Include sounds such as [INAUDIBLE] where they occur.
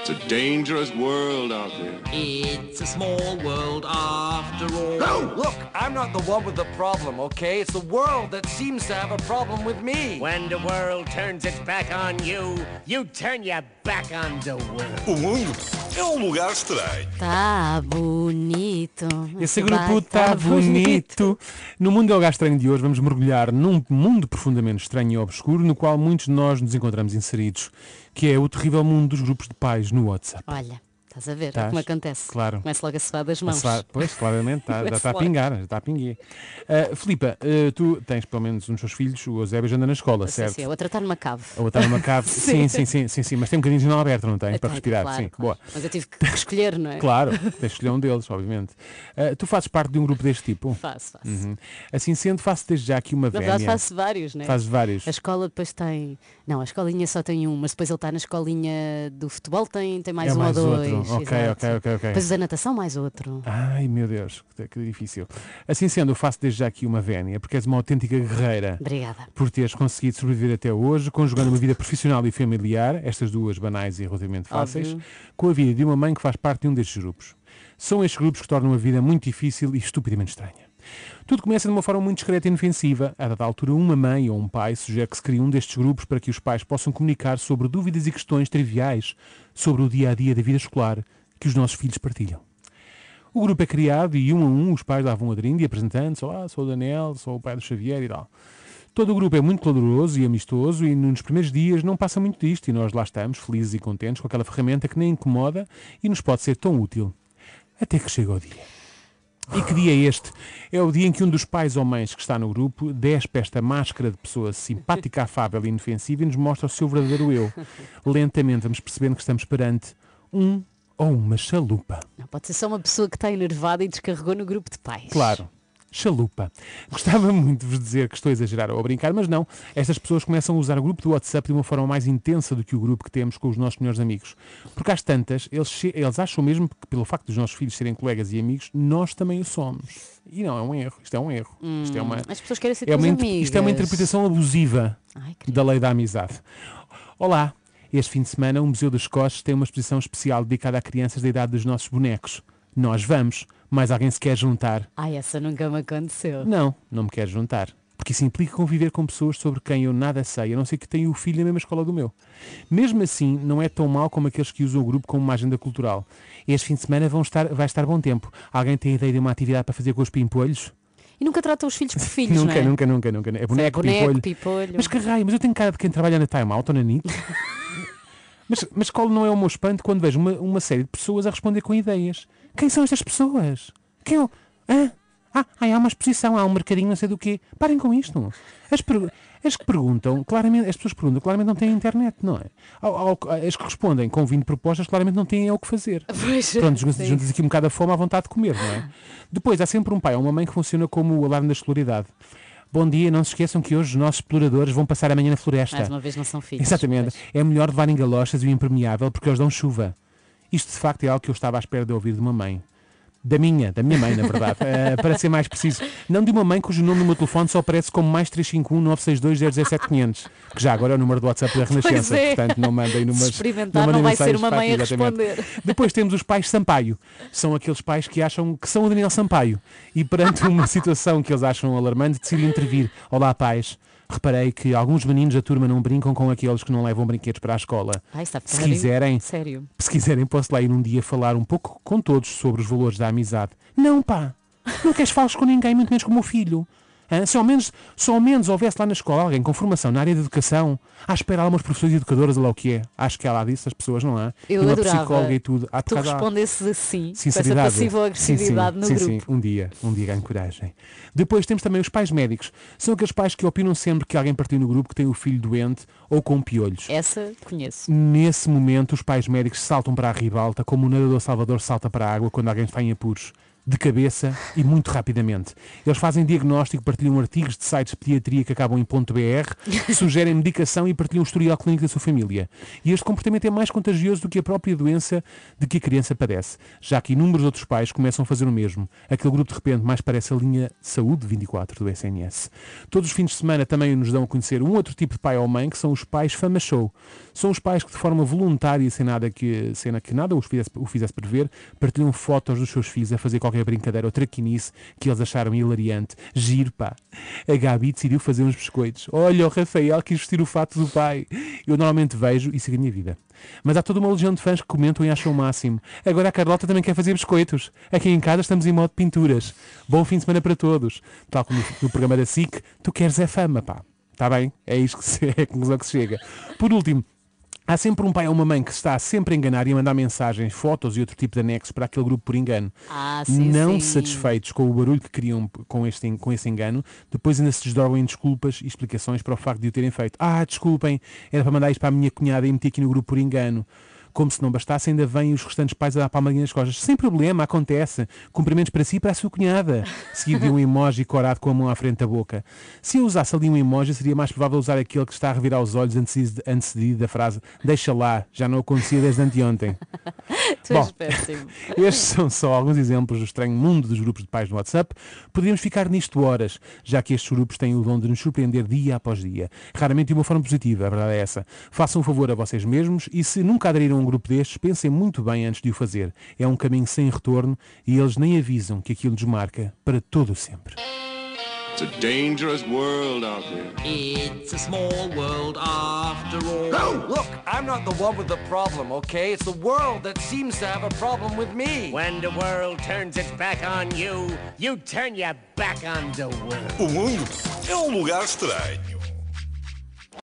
It's a dangerous world out there. It's a small world after all. No! Look, I'm not the one with the problem, okay? It's the world that seems to have a problem with me. When the world turns its back on you, you turn your back on the world. O mundo é um lugar estranho. Tá bonito. Esse grupo está bonito. No Mundo é o Lugar Estranho de hoje vamos mergulhar num mundo profundamente estranho e obscuro no qual muitos de nós nos encontramos inseridos, que é o terrível mundo dos grupos de pais no WhatsApp. Olha, estás a ver Estás? como acontece. Claro. Começa logo a suar das mãos. Passar- Pois, claramente, tá- [LAUGHS] já está a logo. pingar, já está a pinguer. Uh, Filipa, uh, tu tens pelo menos um dos teus filhos, o Eusébio já anda na escola, Sim, certo? sim, a outra está numa cave. A outra numa cave. [LAUGHS] sim, sim, sim, sim, sim, mas tem um bocadinho de janela aberta, não tem? Tem, para respirar, claro, sim. claro. Boa. Mas eu tive que [LAUGHS] escolher, não é? Claro, tens de escolher um deles, obviamente. Uh, tu fazes parte de um grupo deste tipo? Faço, faço. Uhum. Assim sendo, faço desde já aqui uma Na verdade vénia. faço vários, não é? Fazes vários. A escola depois tem. Não, a escolinha só tem um, mas depois ele está na escolinha do futebol, tem, tem mais É um mais ou outro. Ok, exato. ok, ok, ok. Depois da natação mais outro. Ai meu Deus, que, que difícil. Assim sendo, eu faço desde já aqui uma vénia, porque és uma autêntica guerreira. Obrigada. Por teres conseguido sobreviver até hoje, conjugando uma vida profissional e familiar, estas duas banais e relativamente fáceis, Óbvio. com a vida de uma mãe que faz parte de um destes grupos. São estes grupos que tornam a vida muito difícil e estupidamente estranha. Tudo começa de uma forma muito discreta e inofensiva. A dada altura, uma mãe ou um pai sugere que se crie um destes grupos para que os pais possam comunicar sobre dúvidas e questões triviais sobre o dia a dia da vida escolar que os nossos filhos partilham. O grupo é criado e um a um os pais davam um adrindo e apresentando-se, olá, sou o Daniel, sou o pai do Xavier e tal. Todo o grupo é muito caloroso e amistoso e nos primeiros dias não passa muito disto e nós lá estamos, felizes e contentes com aquela ferramenta que nem incomoda e nos pode ser tão útil. Até que chega o dia. E que dia é este? É o dia em que um dos pais ou mães que está no grupo despe esta máscara de pessoa simpática, [LAUGHS] afável e inofensiva e nos mostra o seu verdadeiro eu. Lentamente vamos percebendo que estamos perante um ou uma chalupa. Não pode ser só uma pessoa que está enervada e descarregou no grupo de pais. Claro. Chalupa. Gostava [LAUGHS] muito de vos dizer que estou a exagerar ou a brincar, mas não. Estas pessoas começam a usar o grupo do WhatsApp de uma forma mais intensa do que o grupo que temos com os nossos melhores amigos. Porque às tantas, eles, eles acham mesmo que pelo facto dos nossos filhos serem colegas e amigos, nós também o somos. E não, é um erro. Isto é um erro. Isto é uma, As pessoas querem ser é uma, amigas. isto é uma interpretação abusiva Ai, da lei da amizade. Olá, este fim de semana o Museu dos Coches tem uma exposição especial dedicada a crianças da idade dos nossos bonecos. Nós vamos, mas alguém se quer juntar. Ai, essa nunca me aconteceu. Não, não me quero juntar. Porque isso implica conviver com pessoas sobre quem eu nada sei, a não ser que tenha o filho na mesma escola do meu. Mesmo assim, não é tão mau como aqueles que usam o grupo como uma agenda cultural. Este fim de semana vão estar, vai estar bom tempo. Alguém tem ideia de uma atividade para fazer com os pimpolhos? E nunca tratam os filhos por [LAUGHS] filhos, nunca, não é? nunca, nunca, nunca. É boneco, boneco, pimpolho. pipolho. Mas que raio, mas eu tenho cara de quem trabalha na Time Out ou na NIT. [LAUGHS] mas, mas qual não é o meu espanto quando vejo uma, uma série de pessoas a responder com ideias? Quem são estas pessoas? Quem é o... Ah, ai, há uma exposição, há um mercadinho, não sei do quê. Parem com isto. As, as que perguntam, claramente, as pessoas que perguntam, claramente não têm internet, não é? As que respondem com 20 propostas, claramente não têm é o que fazer. [LAUGHS] Pois, Pronto, juntas aqui um bocado a fome à vontade de comer, não é? Depois, há sempre um pai ou uma mãe que funciona como o alarme da escolaridade. Bom dia, não se esqueçam que hoje os nossos exploradores vão passar amanhã na floresta. Mais uma vez não são filhos. Exatamente. Pois. É melhor levarem galochas e o impermeável porque eles dão chuva. Isto de facto é algo que eu estava à espera de ouvir de uma mãe. Da minha, da minha mãe, na verdade. [LAUGHS] Eh, para ser mais preciso. Não de uma mãe cujo nome no meu telefone só aparece como mais 351 962 017 500. Que já agora é o número do WhatsApp da Renascença. é. Portanto, não mandem. [LAUGHS] Se experimentar, mandem não vai ser uma mãe a exatamente. responder. Depois temos os pais Sampaio. São aqueles pais que acham que são o Daniel Sampaio. E perante uma [LAUGHS] situação que eles acham alarmante, decidem intervir. Olá, pais. Reparei que alguns meninos da turma não brincam com aqueles que não levam brinquedos para a escola. Ai, está Se quiserem, Sério. se quiserem, posso lá ir um dia falar um pouco com todos sobre os valores da amizade. Não, pá. Não queres falar com ninguém, muito menos com o meu filho. Hã? Se ao, menos, se ao menos houvesse lá na escola alguém com formação na área de educação, à espera há umas professores e educadoras, lá o que é. Acho que há lá disso, as pessoas não há. Eu e uma adorava psicóloga e tudo. Há Tu respondesses assim, com essa Sinceridade. passiva ou agressividade sim, no sim, grupo. Sim, um dia, um dia ganho coragem. Depois temos também os pais médicos. São aqueles pais que opinam sempre que alguém partiu no grupo que tem o filho doente ou com piolhos. Essa conheço. Nesse momento, os pais médicos saltam para a ribalta, como o nadador Salvador salta para a água quando alguém está em apuros. De cabeça e muito rapidamente. Eles fazem diagnóstico, partilham artigos de sites de pediatria que acabam em .br, [LAUGHS] sugerem medicação e partilham o historial clínico da sua família. E este comportamento é mais contagioso do que a própria doença de que a criança padece, já que inúmeros outros pais começam a fazer o mesmo. Aquele grupo de repente mais parece a linha Saúde 24 do SNS. Todos os fins de semana também nos dão a conhecer um outro tipo de pai ou mãe, que são os pais fama show. São os pais que de forma voluntária, sem nada que, sem que nada os fizesse, o fizesse prever, partilham fotos dos seus filhos a fazer qualquer brincadeira ou traquinice que eles acharam hilariante. Giro, pá. A Gabi decidiu fazer uns biscoitos. Olha, o Rafael quis vestir o fato do pai. Eu normalmente vejo e sigo a minha vida. Mas há toda uma legião de fãs que comentam e acham o máximo. Agora a Carlota também quer fazer biscoitos. Aqui em casa estamos em modo pinturas. Bom fim de semana para todos. Tal como no programa da SIC, tu queres é fama, pá. Está bem? É isto que se, [LAUGHS] é conclusão que se chega. Por último, Há sempre um pai ou uma mãe que está sempre a enganar e a mandar mensagens, fotos e outro tipo de anexos para aquele grupo por engano. Ah, sim, não sim. satisfeitos com o barulho que criam com, este, com esse engano, depois ainda se desdobram em desculpas e explicações para o facto de o terem feito. Ah, desculpem, era para mandar isto para a minha cunhada e meter aqui no grupo por engano. Como se não bastasse, ainda vêm os restantes pais a dar palmadinha nas costas. Sem problema, acontece. Cumprimentos para si e para a sua cunhada. Seguido de um emoji corado com a mão à frente da boca. Se eu usasse ali um emoji, seria mais provável usar aquele que está a revirar os olhos antecedido da frase deixa lá, já não acontecia desde anteontem. [LAUGHS] Tu péssimo. [LAUGHS] Estes são só alguns exemplos do estranho mundo dos grupos de pais no WhatsApp. Poderíamos ficar nisto horas, já que estes grupos têm o dom de nos surpreender dia após dia. Raramente de uma forma positiva, a verdade é essa. Façam um favor a vocês mesmos e se nunca aderiram um grupo destes, pensem muito bem antes de o fazer. É um caminho sem retorno e eles nem avisam que aquilo desmarca para todo o sempre. It's a dangerous world out there. It's a small world after all. No, look, I'm not the one with the problem, okay? It's the world that seems to have a problem with me. When the world turns its back on you, you turn your back on the world. O mundo é um lugar estranho.